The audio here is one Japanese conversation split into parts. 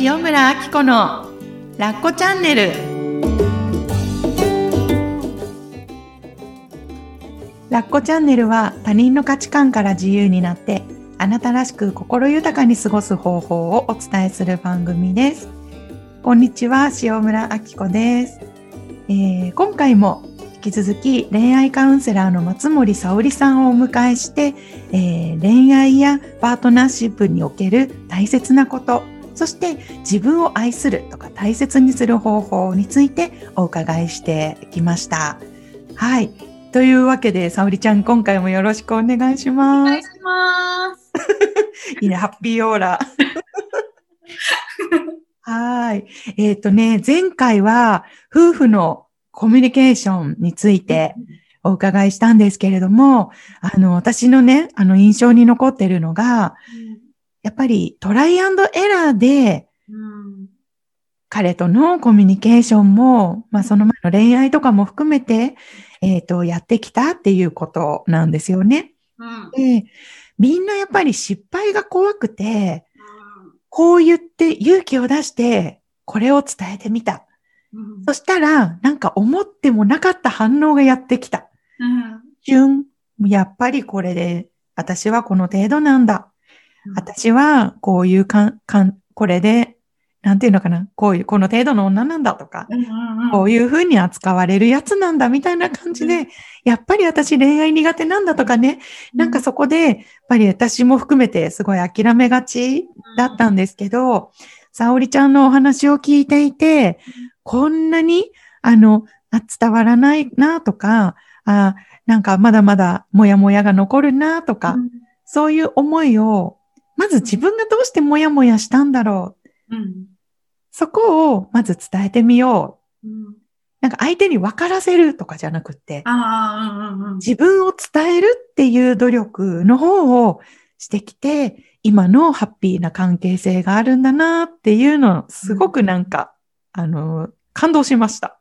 塩村あき子のラッコチャンネル。ラッコチャンネルは他人の価値観から自由になってあなたらしく心豊かに過ごす方法をお伝えする番組です。こんにちは塩村あき子です、えー今回も引き続き恋愛カウンセラーの松森沙織さんをお迎えして、えー恋愛やパートナーシップにおける大切なことそして自分を愛するとか大切にする方法についてお伺いしてきました。はい。というわけで、沙織ちゃん、今回もよろしくお願いしおます。願いします。いいね、ハッピーオーラ。はい。えっ、とね、前回は夫婦のコミュニケーションについてお伺いしたんですけれども、あの、私のね、あの、印象に残ってるのが、やっぱりトライアンドエラーでうん。彼とのコミュニケーションも、まあその前の恋愛とかも含めて、えっ、と、やってきたっていうことなんですよね。うん。で、みんなやっぱり失敗が怖くて、こう言って勇気を出して、これを伝えてみた。うん。そしたら、なんか思ってもなかった反応がやってきた。うん。瞬、やっぱりこれで、私はこの程度なんだ。私はこういうかん、かん、これで、なんていうのかな、こういう、この程度の女なんだとか、うん。こういうふうに扱われるやつなんだみたいな感じうで、やっぱり私恋愛苦手なんだとかね、なんかそこで、やっぱり私も含めてすごい諦めがちだったんですけど、沙織ちゃんのお話を聞いていて、こんなに、あの、あ伝わらないなとか、あなんかまだまだもやもやが残るなとか、そういう思いを、まず自分がどうしてもやもやしたんだろう。うん。そこをまず伝えてみよう。うん。なんか相手に分からせるとかじゃなくって、うんうんうん。自分を伝えるっていう努力の方をしてきて、今のハッピーな関係性があるんだなっていうの、すごくなんか、あの、感動しました。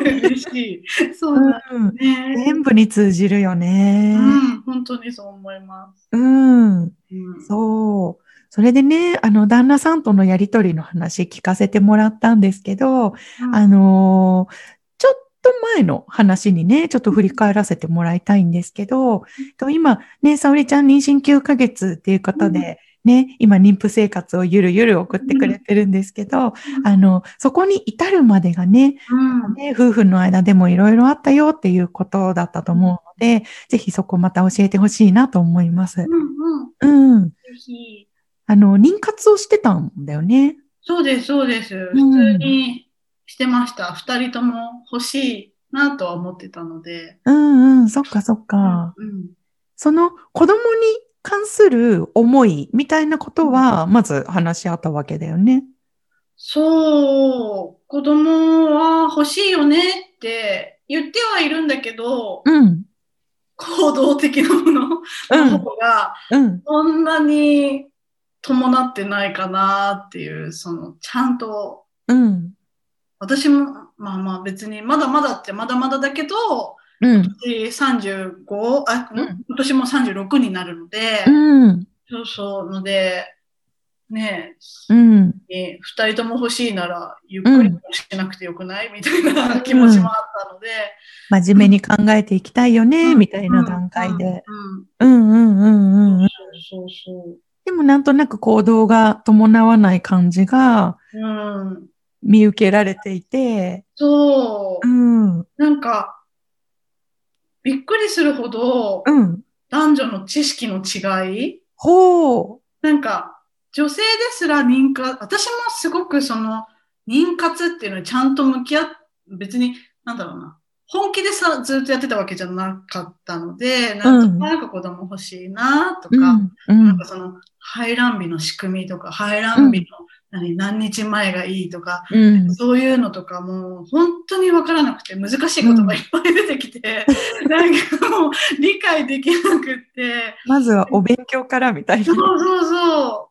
嬉しい。そうだうん、ね。全部に通じるよね。うん、本当にそう思います。うん。うん。そう。それでね、あの、旦那さんとのやりとりの話聞かせてもらったんですけど、あのーちょっと前の話にね、ちょっと振り返らせてもらいたいんですけど、と今、ね、沙織ちゃん妊娠9ヶ月っていうことで、ね、今妊婦生活をゆるゆる送ってくれてるんですけど、あの、そこに至るまでがね、夫婦の間でもいろいろあったよっていうことだったと思うので、ぜひそこまた教えてほしいなと思います。うんうん。うん。ぜひ。あの、妊活をしてたんだよね。そうです、そうです。うん普通にしてました。二人とも欲しいなとは思ってたので。うんうん、そっかそっか。うん。その子供に関する思いみたいなことは、まず話し合ったわけだよね。そう、子供は欲しいよねって言ってはいるんだけど、うん。行動的なものの方がうん。そんなに伴ってないかなっていう、その、ちゃんと、うん。私も、まあまあ別にまだまだってまだまだだけど、うん。私35、あ、うん今年も36になるので、うん。そうそう、ので、ねうん。え、二人とも欲しいなら、ゆっくりしなくてよくないみたいな気持ちもあったので、真面目に考えていきたいよね、みたいな段階で。うん。うんうんうんうんうん。そうそうでもなんとなく行動が伴わない感じが。見受けられていて、そうう。ん。なんか、びっくりするほど、うん。男女の知識の違いほなんか、女性ですら妊活、私もすごくその、妊活っていうのにちゃんと向き合っ、別に、なんだろうな。本気でさ、ずっとやってたわけじゃなかったので、なんとなく子供欲しいなとう。うか、ん。うんなんか。その、排卵日の仕組みとか、排卵日の何,、何日前がいいとか、うん。そういうのとかも、本当にわからなくて、難しい言葉いっぱい出てきて、なんかもう理解できなくって、まずはお勉強からみたいなそう。そうそ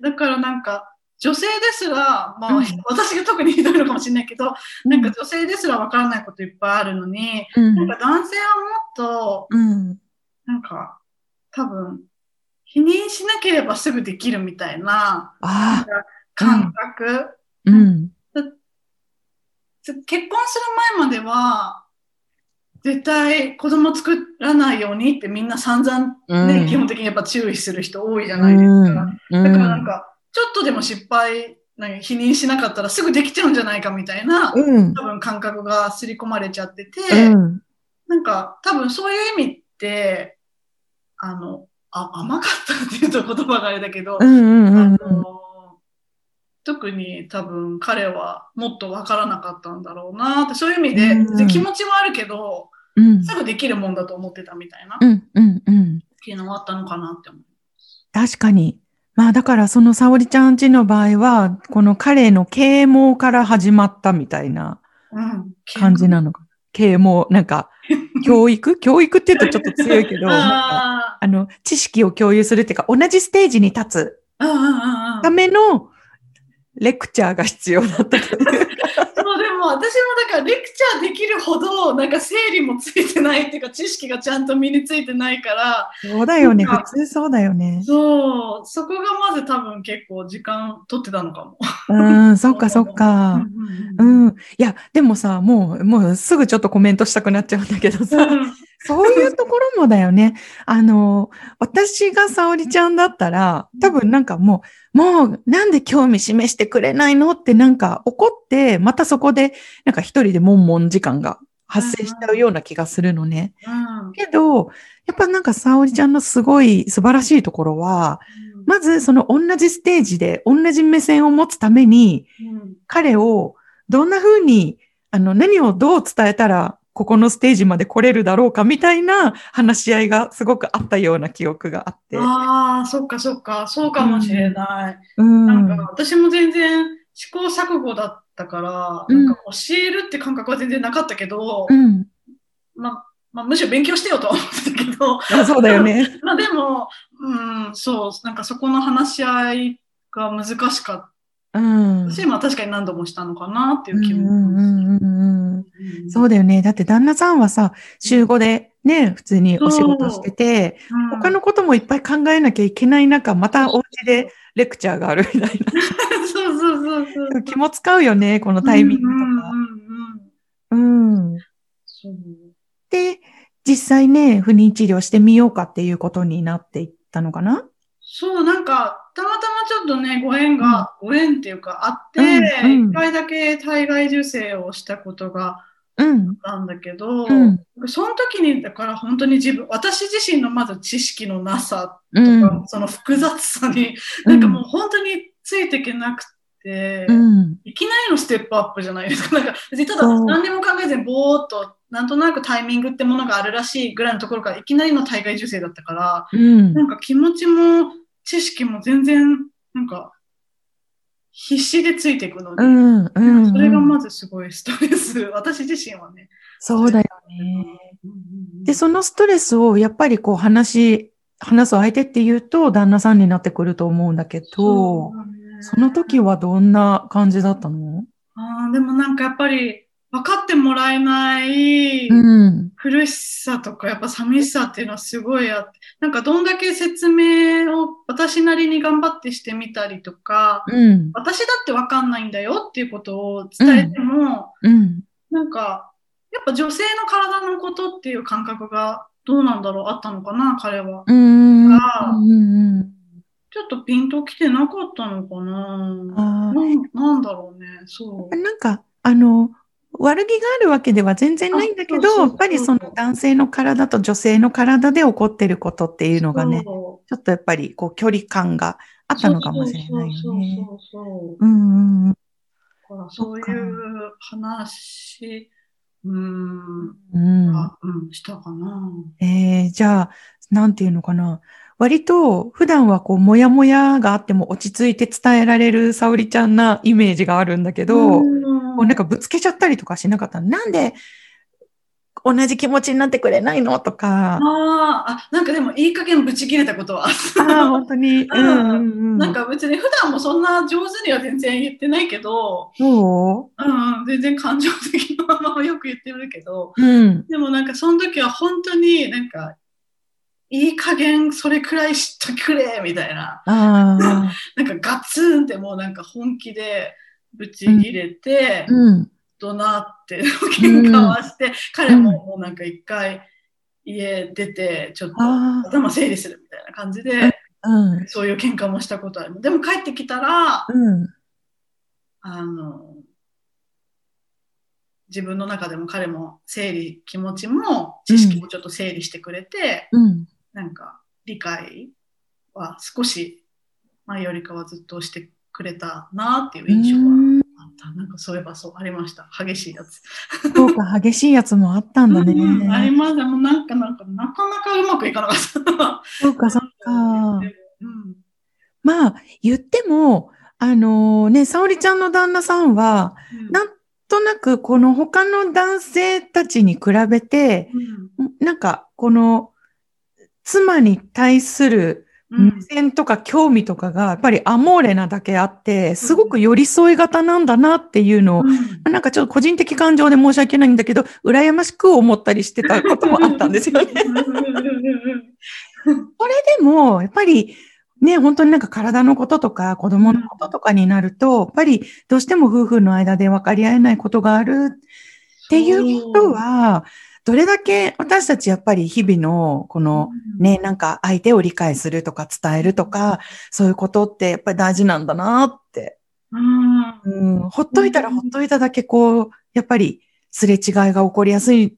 う。だからなんか、女性ですら、まあ、うん私が特にひどいのかもしれないけど、なんか女性ですらわからないこといっぱいあるのに、うんなんか男性はもっと、うん。なんか、多分、否認しなければすぐできるみたいな、ああ、感覚。うん。結婚する前までは、絶対子供作らないようにってみんな散々ね、うん基本的にやっぱ注意する人多いじゃないですか。うんだからなんか、ちょっとでも失敗、なんか否認しなかったらすぐできちゃうんじゃないかみたいな、うん。多分感覚が刷り込まれちゃってて、うん。なんか多分そういう意味って、あの、あ甘かったっていうと言葉があれだけど、あの特に多分彼はもっとわからなかったんだろうなって、そういう意味で、うん別に気持ちはあるけど、うん。すぐできるもんだと思ってたみたいな、っうんうんうん。ていうのはあったのかなって思う。確かに。まあだからその沙織ちゃんちの場合は、この彼の啓蒙から始まったみたいなうん。感じなのか。啓蒙、なんか、教育？教育って言うとちょっと強いけど、ああの、知識を共有するっていうか、同じステージに立つあ、うんうんうんうんためのレクチャーが必要だったという。そう、でも私もだからレクチャーできるほど、なんか整理もついてないっていうか、知識がちゃんと身についてないから、そうだよね。普通そうだよね。そう、そこがまず多分結構時間取ってたのかも。うん、そっかそっか。うん。いや、でもさ、もう、もうすぐちょっとコメントしたくなっちゃうんだけどさ、うんそういうところもだよね。あの、私が沙織ちゃんだったら、多分なんかもう、もうなんで興味示してくれないのってなんか怒って、またそこでなんか一人で悶々時間が発生しちゃうような気がするのね。うんけど、やっぱなんか沙織ちゃんのすごい素晴らしいところは、まずその同じステージで同じ目線を持つために、うん彼をどんな風に、あの、何をどう伝えたら、ここのステージまで来れるだろうかみたいな話し合いがすごくあったような記憶があって。ああ、そっかそっか、そうかもしれない。うん。なんか私も全然試行錯誤だったから、うんなんか教えるって感覚は全然なかったけど、うん。まあ、まあ、むしろ勉強してよとは思ってたけど、あそうだよね。まあでも、うん、そう、なんかそこの話し合いが難しかっうん。たし、まあ確かに何度もしたのかなっていううん気も。うんうんうんうんうんそうだよね。だって旦那さんはさ、週5でね、普通にお仕事してて、うん。他のこともいっぱい考えなきゃいけない中、またお家でレクチャーがあるみたい そうそうそうそう。な。気も使うよね、このタイミングとか。うんうんで、実際ね、不妊治療してみようかっていうことになっていったのかな？そう、なんか、たまたまちょっとね、ご縁が、ご縁っていうかあって、うんうん一回だけ体外受精をしたことがうん。あったんだけど、うん。その時に、だから本当に自分、私自身のまず知識のなさうとか、ん。その複雑さに、なんかもう本当についていけなくて、うん。いきなりのステップアップじゃないですか。なんか別にただ何にも考えずにぼーっと、なんとなくタイミングってものがあるらしいぐらいのところからいきなりの体外受精だったから、うんなんか気持ちも知識も全然、なんか、必死でついていくので、うん。うん。それがまずすごいストレス、私自身はね。そうだよね。で、そのストレスをやっぱりこう話、話す相手っていうと旦那さんになってくると思うんだけど、その時は。はどんな感じだったの？あーでもなんかやっぱり分かってもらえないうん。苦しさとかやっぱ寂しさっていうのはすごいあって、なんかどんだけ説明を私なりに頑張ってしてみたりとか、うん。私だって分かんないんだよっていうことを伝えても、うん。なんか、やっぱ女性の体のことっていう感覚がどうなんだろうあったのかな、彼は。うん。あうん。ちょっとピンときてなかったのかな。あなんなんだろうね、そう。なんか、あの、悪気があるわけでは全然ないんだけど、あそうそうそうやっぱりその男性の体と女性の体で起こってることっていうのがね、そちょっとやっぱりこう距離感があうったのかもしれないよね。そうんうんそういう話、うーん、うん。あうん、したかな。えー、じゃあ、なんていうのかな。割と普段はこう、もやもやがあっても落ち着いて伝えられる沙織ちゃんなイメージがあるんだけど、うんこうなんかぶつけちゃったりとかしなかったなんで同じ気持ちになってくれないのとか。ああ、なんかでもいい加減ブチ切れたことはあ。あ、本当に。うんうん。なんか別に普段もそんな上手には全然言ってないけど、そううん、全然感情的なままよく言ってるけど、うん。でもなんかその時は本当になんかいい加減それくらいしとくれ、みたいな。ああ。なんかガツンってもうなんか本気でぶち入れて、うん。怒鳴って 喧嘩はして、彼ももうなんか一回家出て、ちょっと。頭整理するみたいな感じで、うん。そういう喧嘩もしたことある。でも帰ってきたら、うん。あの、自分の中でも彼も整理、気持ちも知識もちょっと整理してくれて、うん。なんか理解は少し前よりかはずっとしてくれたなっていう印象がうんあった。なんかそういえばそうありました。激しいやつ。そうか、激しいやつもあったんだね。うんありました。もうなんかなんかなかなかうまくいかなかった。そうか、そうか。うんまあ、言っても、あのね、沙織ちゃんの旦那さんは、なんとなくこの他の男性たちに比べて、うんなんかこの妻に対するうん目線とか興味とかがやっぱりアモーレなだけあって、すごく寄り添い型なんだなっていうのを、うん。なんかちょっと個人的感情で申し訳ないんだけど、羨ましく思ったりしてたこともあったんですよね。それでも、やっぱりね、本当になんか体のこととか子供のこととかになると、やっぱりどうしても夫婦の間で分かり合えないことがあるっていうことは、どれだけ私たちやっぱり日々のこのね、なんか相手を理解するとか伝えるとか、そういうことってやっぱり大事なんだなって。うんうん、ほっといたらほっといただけこう、やっぱりすれ違いが起こりやすい。い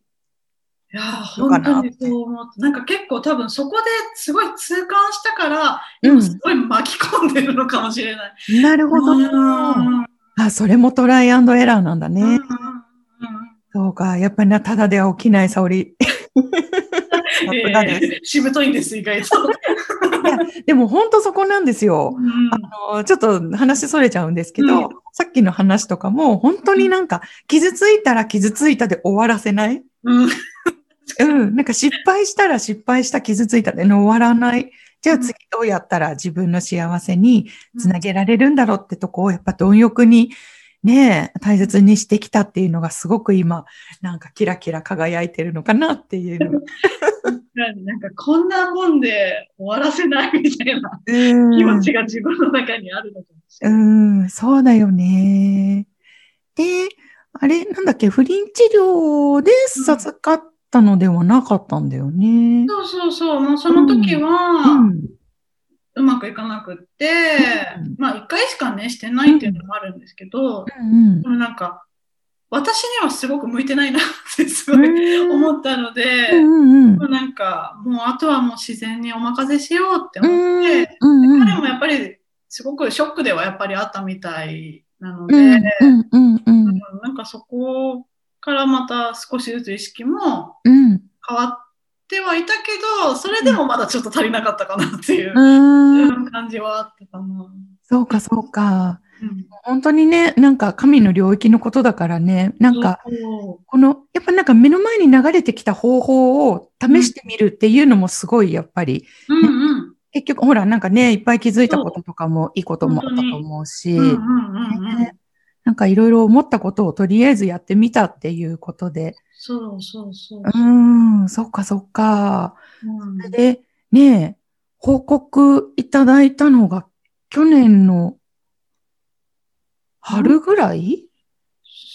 やー、本当にそう思って。なんか結構多分そこですごい痛感したから、うん今すごい巻き込んでるのかもしれない。なるほど。うんあ、それもトライアンドエラーなんだね。うんそうか。やっぱりな、ただでは起きない沙織。えーしぶといんです、意外と。でも本当そこなんですよ。うんあのちょっと話それちゃうんですけど、うんさっきの話とかも本当になんか傷ついたら傷ついたで終わらせない。うんうん。なんか失敗したら失敗した傷ついたで終わらない。じゃあ次どうやったら自分の幸せにつなげられるんだろうってとこをやっぱ貪欲にね、大切にしてきたっていうのがすごく今、なんかキラキラ輝いてるのかなっていう。なんかこんなもんで終わらせないみたいなうん気持ちが自分の中にあるのかもしれうない。ん、そうだよね。で、あれ、なんだっけ、不倫治療で授かったのではなかったんだよね。そうそうそう、もうその時うは、ん。うまくいかなくって、うん。まあ一回しかね、してないっていうのもあるんですけど、うんでもなんか、私にはすごく向いてないなってすごいうん。思ったので、うんうんなんか、もうあとはもう自然にお任せしようってうん。思って、うんうん彼もやっぱりすごくショックではやっぱりあったみたいなので、うんうんうんうんなんかそこからまた少しずつ意識もうん。変わってはいたけど、それでもまだちょっと足りなかったかなっていううん。感じはあったかな。そうかそうか。うん。本当にね、なんか神の領域のことだからね、なんか、この、やっぱなんか目の前に流れてきた方法を試してみるっていうのもすごいやっぱり、うんうん。結局ほらなんかね、いっぱい気づいたこととかもいいこともあったと思うし、なんかいろいろ思ったことをとりあえずやってみたっていうことで、そうそうそうう。ーん、そっかそっか。うんそれで、ねえ、報告いただいたのが去年の春ぐらい？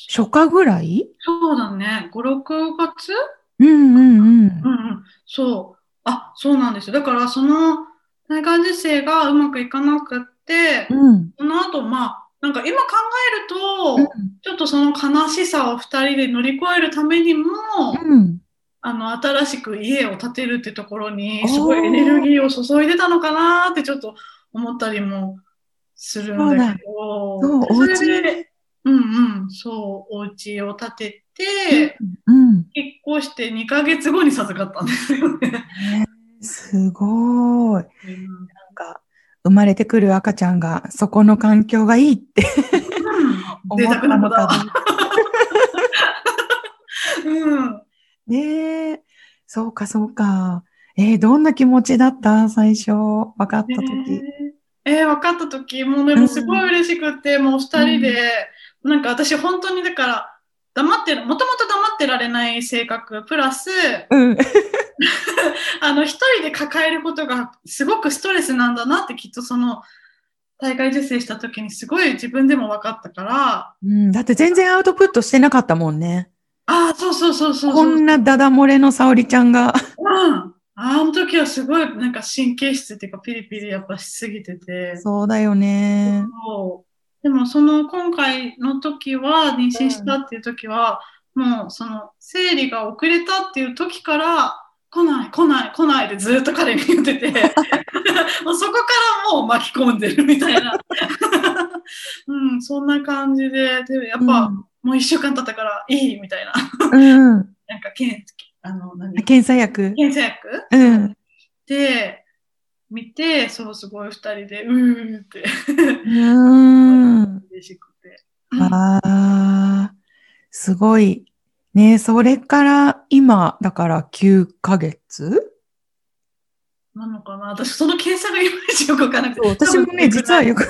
初夏ぐらい？そうだね。5、6月？うんうんうんうんうん。そう。あ、そうなんですよ。だから、その、内科受精がうまくいかなくって、うん。その後、まあ、なんか今考えると、うんちょっとその悲しさを二人で乗り越えるためにも、うん。あの、新しく家を建てるってところに、すごいエネルギーを注いでたのかなってちょっと思ったりもするんだけど、そそれ家で、うんうん、そう、お家を建てて、うん。引っ越して2ヶ月後に授かったんですよね。ねすごい。なんか、生まれてくる赤ちゃんがそこの環境がいいって思ったの。か うん。ねえ。そうか、そうか。えーどんな気持ちだった？最初、分かったとき。えー、分かった時もうでもすごい嬉しくって、もう二人で、なんか私本当にだから、黙ってる、もともと黙ってられない性格、プラス、うん。あの、一人で抱えることがすごくストレスなんだなってきっとその、大会受精した時にすごい自分でも分かったから、うん、だって全然アウトプットしてなかったもんね。ああ、そうそうそうそうそう。こんなダダ漏れの沙織ちゃんが。うん。あの時はすごいなんか神経質っていうかピリピリやっぱしすぎてて。そうだよね。そうでもその今回の時は、妊娠したっていう時は、もうその生理が遅れたっていう時から、来ない来ない来ないでずっと彼に言ってて、もうそこからもう巻き込んでるみたいな。うん、そんな感じで、でやっぱ、もう一週間経ったからいいみたいな。うん。うん。なんか、けんあの、何？検査薬。検査薬？うん。で、見て、そう、すごい二人で、うーって、うん。嬉しくて。ああ、すごい。ねそれから今、だから9ヶ月？なのかな？私、その検査がいまいちよくわからなくて。そう、私もね、実はよく。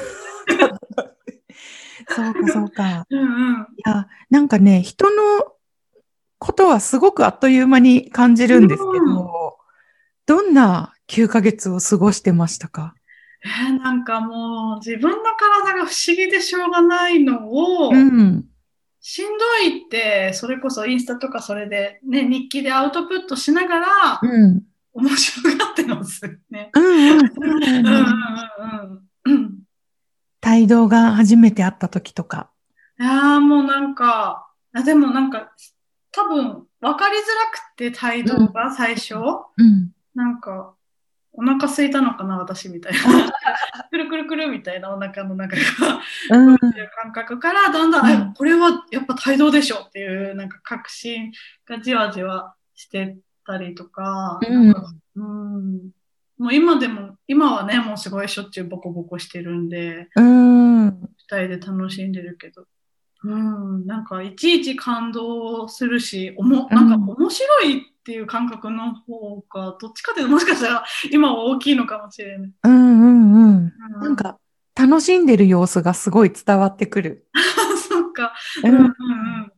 く。そうか、そうか。うんうん。いや、なんかね、人のことはすごくあっという間に感じるんですけど、うんどんな9ヶ月を過ごしてましたか？えーなんかもう、自分の体が不思議でしょうがないのを、うん。しんどいって、それこそインスタとかそれで、ね、日記でアウトプットしながら、うん。面白がってますね。うんうん。そうだようんうんねうんうん。帯同が初めて会った時とか。いやーもうなん。か、あでもなん。か、多分分かりづらくて態度が最初、うん。なん。か、お腹空いたのかな、私みたいな。くるくるくるみたいなお腹の中が、うん。感覚から、だんだん、うんえこれはやっぱ帯同でしょっていう、なんか確信がじわじわしてたりとか、うんなんかうんもう今でも、今はね、もうすごいしょっちゅうボコボコしてるんで、うん。二人で楽しんでるけど、うん、なんかいちいち感動するし、おもなんか面白いっていう感覚の方が、どっちかっていうともしかしたら今は大きいのかもしれない。うんうんうん。うんなんか、楽しんでる様子がすごい伝わってくる。そっか。ううんうん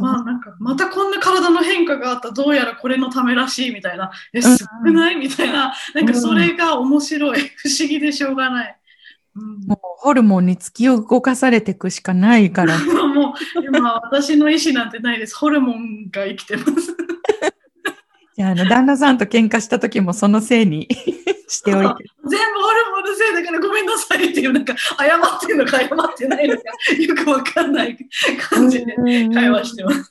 まあなんか、またこんな体の変化があった、どうやらこれのためらしいみたいな、え、すごくないみたいな、なんかそれが面白い、不思議でしょうがない。うんもうホルモンに突き動かされていくしかないから。もう今私の意思なんてないです。ホルモンが生きてます。じゃあ、あの、旦那さんと喧嘩した時もそのせいに しておいて。全部ホルモンのせいだからごめんなさいっていう、なんか謝ってるのか謝ってないのかよくわかんない感じで会話してます。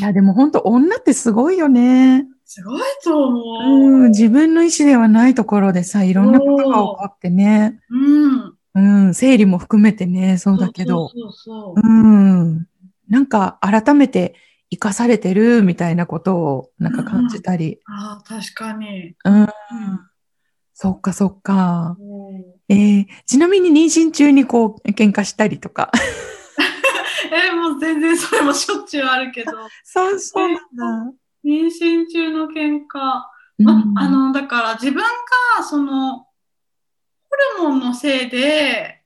いや、でも本当女ってすごいよね。すごいと思うん、う。自分の意思ではないところでさ、いろんなことが起こってね。うん。うん、生理も含めてね、そうだけど。そうそうそう。うん。なんか改めて生かされてるみたいなことをなんか感じたり。ああ、確かに。うん。そっかそっか。うんえーちなみに妊娠中にこう喧嘩したりとか。えーもう全然それもしょっちゅうあるけど、そう、そうなんだ。妊娠中の喧嘩。うんま、あの、だから自分が、その、ホルモンのせいで、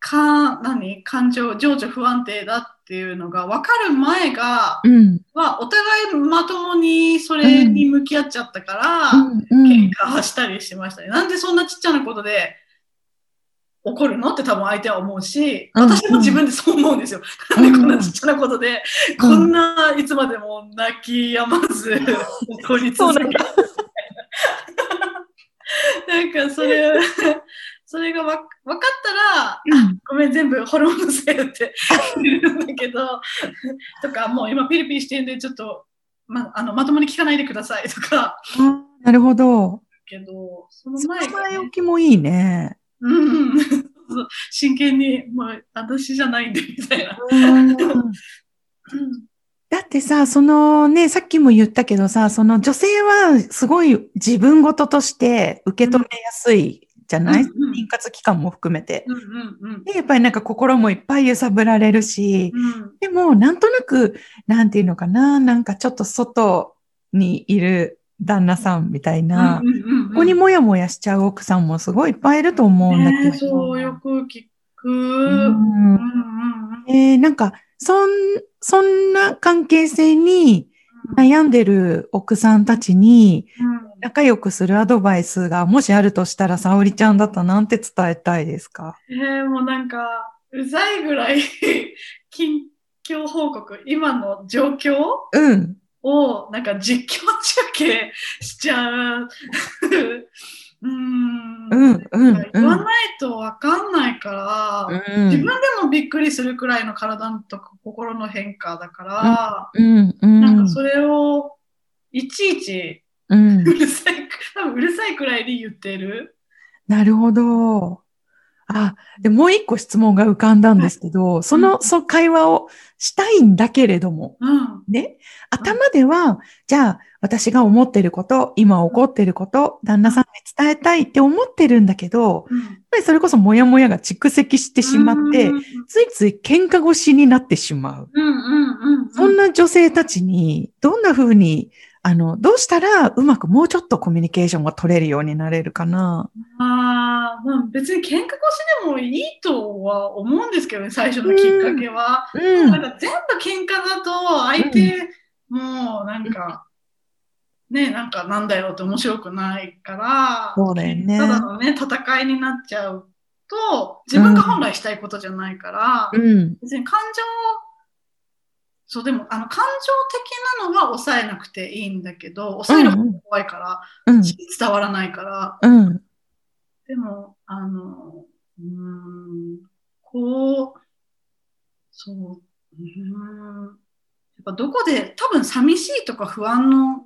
か、何？感情、情緒不安定だっていうのが分かる前が、うん。は、お互いまともにそれに向き合っちゃったから、うん。うん喧嘩したりしましたね。なんでそんなちっちゃなことで怒るの？って多分相手は思うし、うん私も自分でそう思うんですよ。うんなんでこんなちっちゃなことで、うんこんないつまでも泣き止まず 怒り続ける。なんかそれ、それがわ分かったら、うんごめん、全部ホルモンのせいって言うんだけど、とか、もう今ピリピリしてんで、ちょっと、まあのまともに聞かないでくださいとか、あなるほど。けど、その前が、ね前置、きもいいね。うん、真剣に、もう私じゃないんで、みたいな。だってさ、そのね、さっきも言ったけどさ、その女性はすごい自分事として受け止めやすいじゃない、うんうん。妊活期間も含めて。うんうんうん。で、やっぱりなんか心もいっぱい揺さぶられるし、うん。でもなんとなく、なんていうのかな、なんかちょっと外にいる旦那さんみたいな、ここにもやもやしちゃう奥さんもすごいいっぱいいると思うんだけど。ねそう、よく聞く。えーなんか、そんそんな関係性に悩んでる奥さんたちにうん仲良くするアドバイスがもしあるとしたら、沙織ちゃんだったらなんて伝えたいですか？えー、もうなんか、うざいぐらい 近況報告、今の状況うん。をなんか実況中継しちゃう。うーん。うん、うん、うん。言わないとわかんないから、うん、自分でもびっくりするくらいの体とか心の変化だから、うん、うん。なんかそれをいちいちうんう。るさい、多分うるさいくらいで言ってる。なるほど。あ、で、もう一個質問が浮かんだんですけど、その、その会話をしたいんだけれども、うん。ね、頭では、じゃあ、私が思ってること、今起こってること、旦那さんに伝えたいって思ってるんだけど、うんやっぱりそれこそモヤモヤが蓄積してしまってうん、ついつい喧嘩腰になってしまう。うんうんうん。そんな女性たちに、どんな風に、あの、どうしたらうまくもうちょっとコミュニケーションが取れるようになれるかな？ああ、まあ別に喧嘩腰でもいいとは思うんですけどね、最初のきっかけは。うん。なんか全部喧嘩だと、相手もなんか、ね、なんかなんだよって面白くないから、そうだよねただのね、戦いになっちゃうと、自分が本来したいことじゃないから、うん。別に感情、そうでも、あの、感情的なのは抑えなくていいんだけど、抑える方が怖いから、うん。伝わらないから、うん。でも、あの、うーん、こう、そう、うーん、やっぱどこで、多分寂しいとか不安の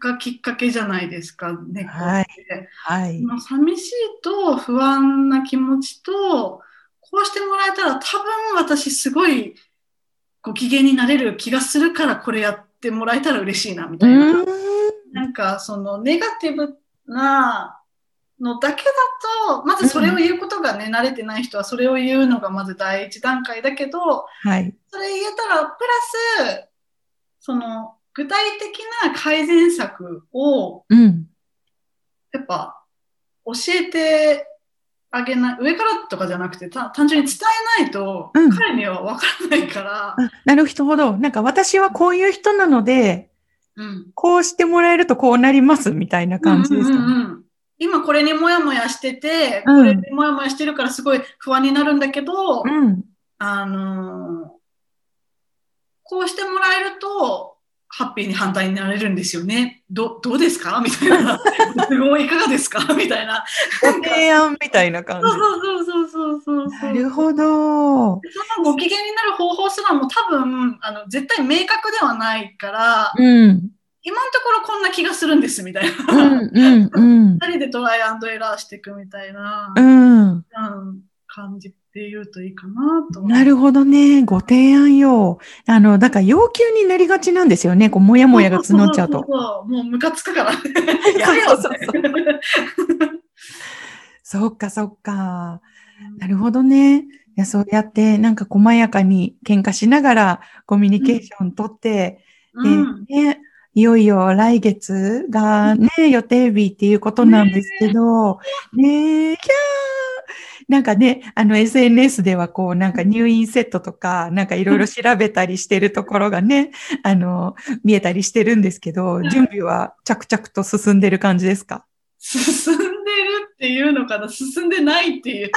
がきっかけじゃないですか、猫って。はいはい。まあ寂しいと不安な気持ちと、こうしてもらえたら多分私すごいご機嫌になれる気がするからこれやってもらえたら嬉しいなみたいな。うん。なんかそのネガティブなのだけだと、まずそれを言うことがね、慣れてない人はそれを言うのがまず第一段階だけど、はい。それ言えたら、プラス、その具体的な改善策をうん。やっぱ教えてあげない、上からとかじゃなくて、た単純に伝えないと、うん彼には分からないから、あなるほど。なんか私はこういう人なので、うん。こうしてもらえるとこうなりますみたいな感じですかね。うんうんうんうん今これにもやもやしてて、うんこれにもやもやしてるからすごい不安になるんだけど、うん。あのーこうしてもらえると、ハッピーに反対になれるんですよね。どどうですか？みたいな。すごいいかがですか？みたいな。ご提案みたいな感そうそうそうそうそうじ。そう。なるほど。そのご機嫌になる方法すらも多分、あの、絶対明確ではないから、うん。今のところこんな気がするんですみたいな。うん、うん、うん。二人でトライアンドエラーしていくみたいな、うん。うん感じで言うといいかなと。なるほどね。ご提案よ。あの、だから要求になりがちなんですよね。こう、もやもやが募っちゃうと。そうそうそうもうムカつくから。やめようそうってそうそっか、そっか。なるほどね。いや、そうやって、なんか細やかに喧嘩しながらコミュニケーション取って、うんで、ね、いよいよ来月がね、予定日っていうことなんですけど、ねえ、キャーなんかね、あの SNS ではこうなんか入院セットとか、なんかいろいろ調べたりしてるところがね、あの、見えたりしてるんですけど、準備は着々と進んでる感じですか？進んでるっていうのかな？進んでないっていう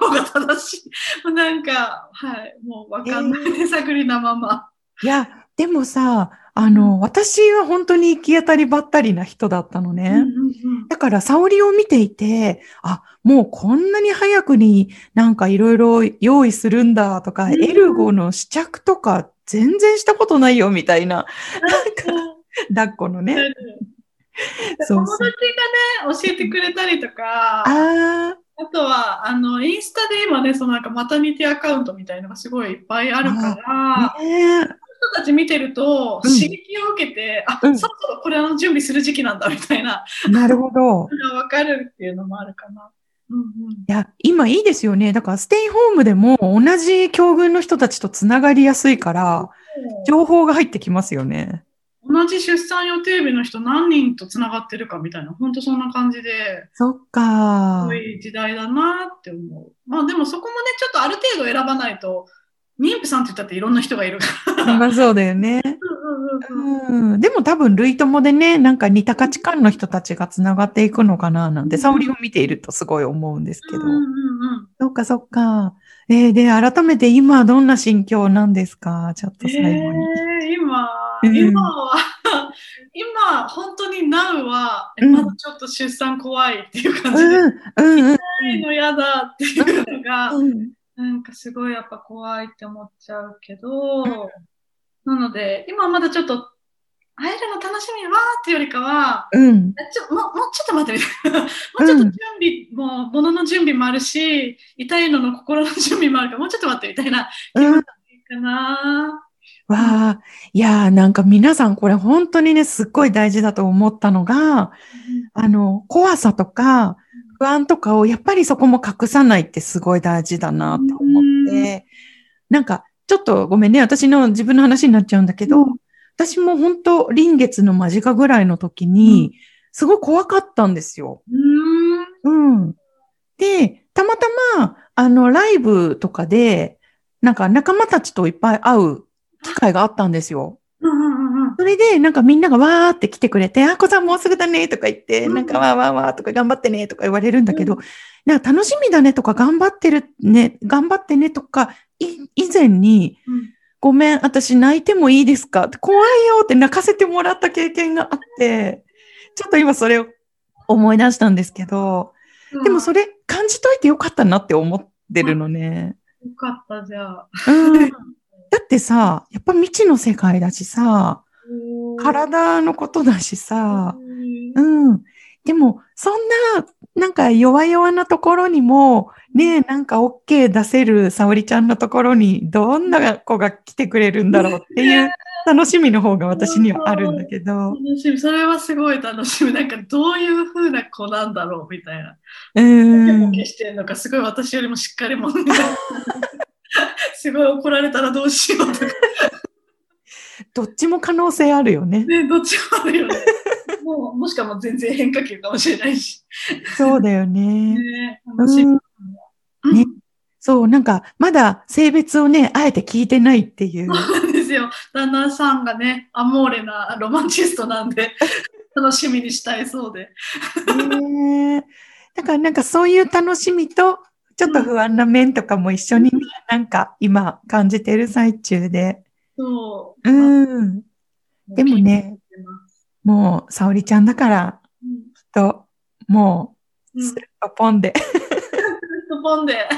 方が正しい。なんか、はい、もうわかんない。手探りなまま。いや、でもさ、あの、私は本当に行き当たりばったりな人だったのね。うんうんうん。だから、沙織を見ていて、あ、もうこんなに早くになんかいろいろ用意するんだとか、うん。エルゴの試着とか全然したことないよみたいな、抱っこのね。友。達がね、教えてくれたりとか、あああ、とは、あの、インスタで今ね、そのなんかマタニティアカウントみたいのがすごいいっぱいあるから、人たち見てるとうん刺激を受けて、あ、うんそろそろこれの準備する時期なんだみたいななるほど。のがわかるっていうのもあるかな。うんうんいや、今いいですよね。だからステイホームでも同じ境遇の人たちとつながりやすいから、情報が入ってきますよね。同じ出産予定日の人何人とつながってるかみたいな、本当そんな感じで、そっかすご。い時代だなって思う。まあでもそこもね、ちょっとある程度選ばないと、妊婦さんって言ったっていろんな人がいるから。まあそうだよね。でも多分、類友でね、なんか似た価値観の人たちがつながっていくのかな、なんて、沙織を見ているとすごい思うんですけど。うんうんうんそっかそっか。えーで、改めて今どんな心境なんですか？ちょっと最後に。えー今、うん今は、今、本当に Now は、えうんまだちょっと出産怖いっていう感じで、うん、うん、うんないの嫌だっていうのが、うん。なんかすごいやっぱ怖いって思っちゃうけど、なので、今はまだちょっと、会えるの楽しみわーっていうよりかは、うん。えちょもうもうちょっと待って、もうちょっと準備、もう物の準備もあるし、痛いのの心の準備もあるから、もうちょっと待ってみたいな気うん。持ちかな。わあ、いやーなんか皆さんこれ本当にね、すっごい大事だと思ったのが、あの、怖さとか不安とかをやっぱりそこも隠さないってすごい大事だなと思って、なんかちょっとごめんね、私の自分の話になっちゃうんだけど、うん私も本当臨月の間近ぐらいの時に、すごい怖かったんですよ。うーん。うん。で、たまたま、あの、ライブとかで、なんか仲間たちといっぱい会う機会があったんですよ。うん。それで、なんかみんながわーって来てくれて、あこさんもうすぐだねとか言って、うん。なんかわーわーわーとか頑張ってねとか言われるんだけど、うん。なんか楽しみだねとか頑張ってるね、頑張ってねとか、い以前に、うん。ごめん、私泣いてもいいですか？怖いよって泣かせてもらった経験があって、ちょっと今それを思い出したんですけど、でもそれ感じといてよかったなって思ってるのね。よかった、じゃあ。うん、だってさ、やっぱ未知の世界だしさ、体のことだしさ、うんうん。でも、そんな、なんか弱々なところにも、ねえ、なんか OK 出せる沙織ちゃんのところに、どんな子が来てくれるんだろうっていう楽しみの方が私にはあるんだけど。楽しみ。それはすごい楽しみ。なんかどういう風な子なんだろうみたいな。うんボ。ケしてるのか、すごい私よりもしっかり者。すごい怒られたらどうしようとか。どっちも可能性あるよね。ね、どっちもあるよね。もう、もしかも全然変化球かもしれないし。そうだよね。ね、楽しみ。うんうんねそう、なんか、まだ性別をね、あえて聞いてないっていう。そうなんですよ。旦那さんがね、アモーレなロマンチストなんで、楽しみにしたいそうで。ねえだからなんかそういう楽しみと、ちょっと不安な面とかも一緒にね、なんか今感じてる最中で。そう。うん。でもね、もう、沙織ちゃんだから、うん、きっと、もう、うんスルッとポンで。スポンで。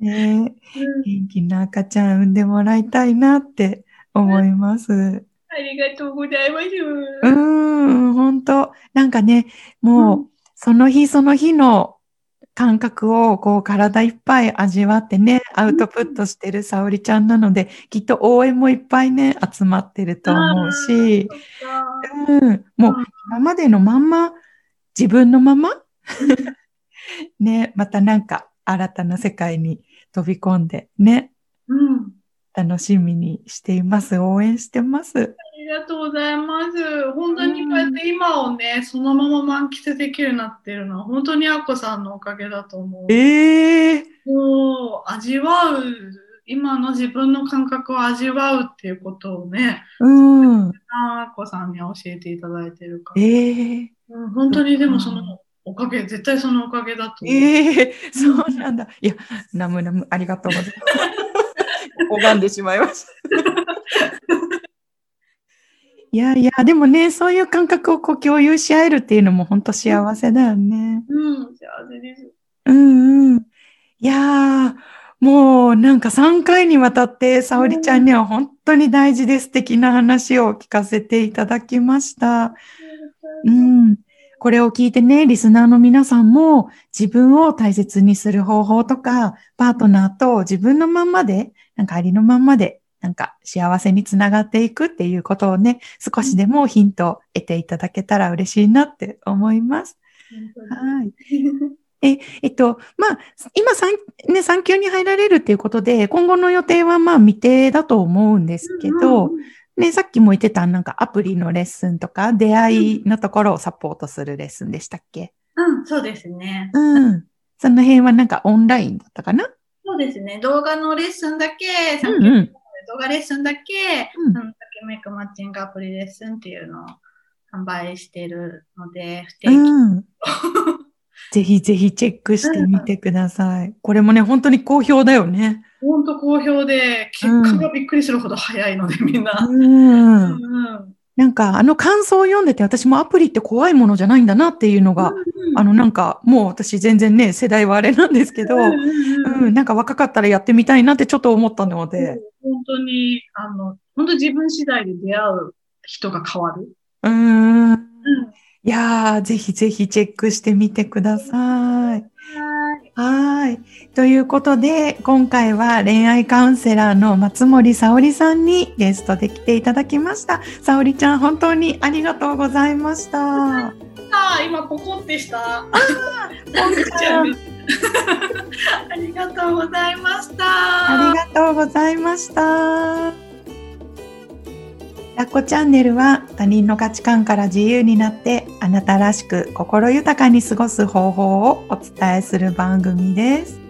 ねえ元気な赤ちゃん産んでもらいたいなって思います。ありがとうございます。うーん、本当なんかね、もう、うその日その日の感覚をこう体いっぱい味わってね、アウトプットしてる沙織ちゃんなので、きっと応援もいっぱいね、集まってると思うし、うん、もう今までのまんま、自分のまま、ね、またなんか新たな世界に飛び込んでね、うん。楽しみにしています。応援してます。ありがとうございます。本当にこうやって今をね、そのまま満喫できるようになっているのは、本当にあこさんのおかげだと思う。ええもう味わう、今の自分の感覚を味わうっていうことをね、うん。あこさんには教えていただいてるから。ええうん本当にでもそのおかげ、絶対そのおかげだと思う。ええそうなんだ。いや、ナムナム、ありがとうございます。拝んでしまいました。いやいや、でもね、そういう感覚をこう共有し合えるっていうのも本当幸せだよね。うん、幸せです。うんうん。いやー、もうなんか3回にわたって沙織ちゃんには本当に大事で素敵な話を聞かせていただきました。うん。これを聞いてね、リスナーの皆さんも自分を大切にする方法とか、パートナーと自分のまんまで、なんかありのまんまで、なんか幸せにつながっていくっていうことをね、少しでもヒントを得ていただけたら嬉しいなって思います。はい。え、えっと、まあ、今産、ね、産休に入られるっていうことで、今後の予定はまあ未定だと思うんですけど、ね、さっきも言ってたなんかアプリのレッスンとか、出会いのところをサポートするレッスンでしたっけ？うん、そうですね。うん。その辺はなんかオンラインだったかな？そうですね。動画のレッスンだけ、さっきうんうん動画レッスンだけ、うんうん、ときめくマッチングアプリレッスンっていうのを販売しているので、不定期。うん。ぜひぜひチェックしてみてください。これもね、本当に好評だよね。本当好評で、結果がびっくりするほど早いので、みんな。うん。うんなんかあの感想を読んでて私もアプリって怖いものじゃないんだなっていうのが、あのなんかもう私全然ね世代はあれなんですけど、うんうんううんん、なんか若かったらやってみたいなってちょっと思ったので、本当に、あの、本当自分次第で出会う人が変わる。うん、うん。いやーぜひぜひチェックしてみてください。はい。ということで、今回は恋愛カウンセラーの松森沙織さんにゲストで来ていただきました。沙織ちゃん、本当にありがとうございました。ああ、今ポコってした。ポンちゃんありがとうございました。ありがとうございました。ラッコチャンネルは他人の価値観から自由になってあなたらしく心豊かに過ごす方法をお伝えする番組です。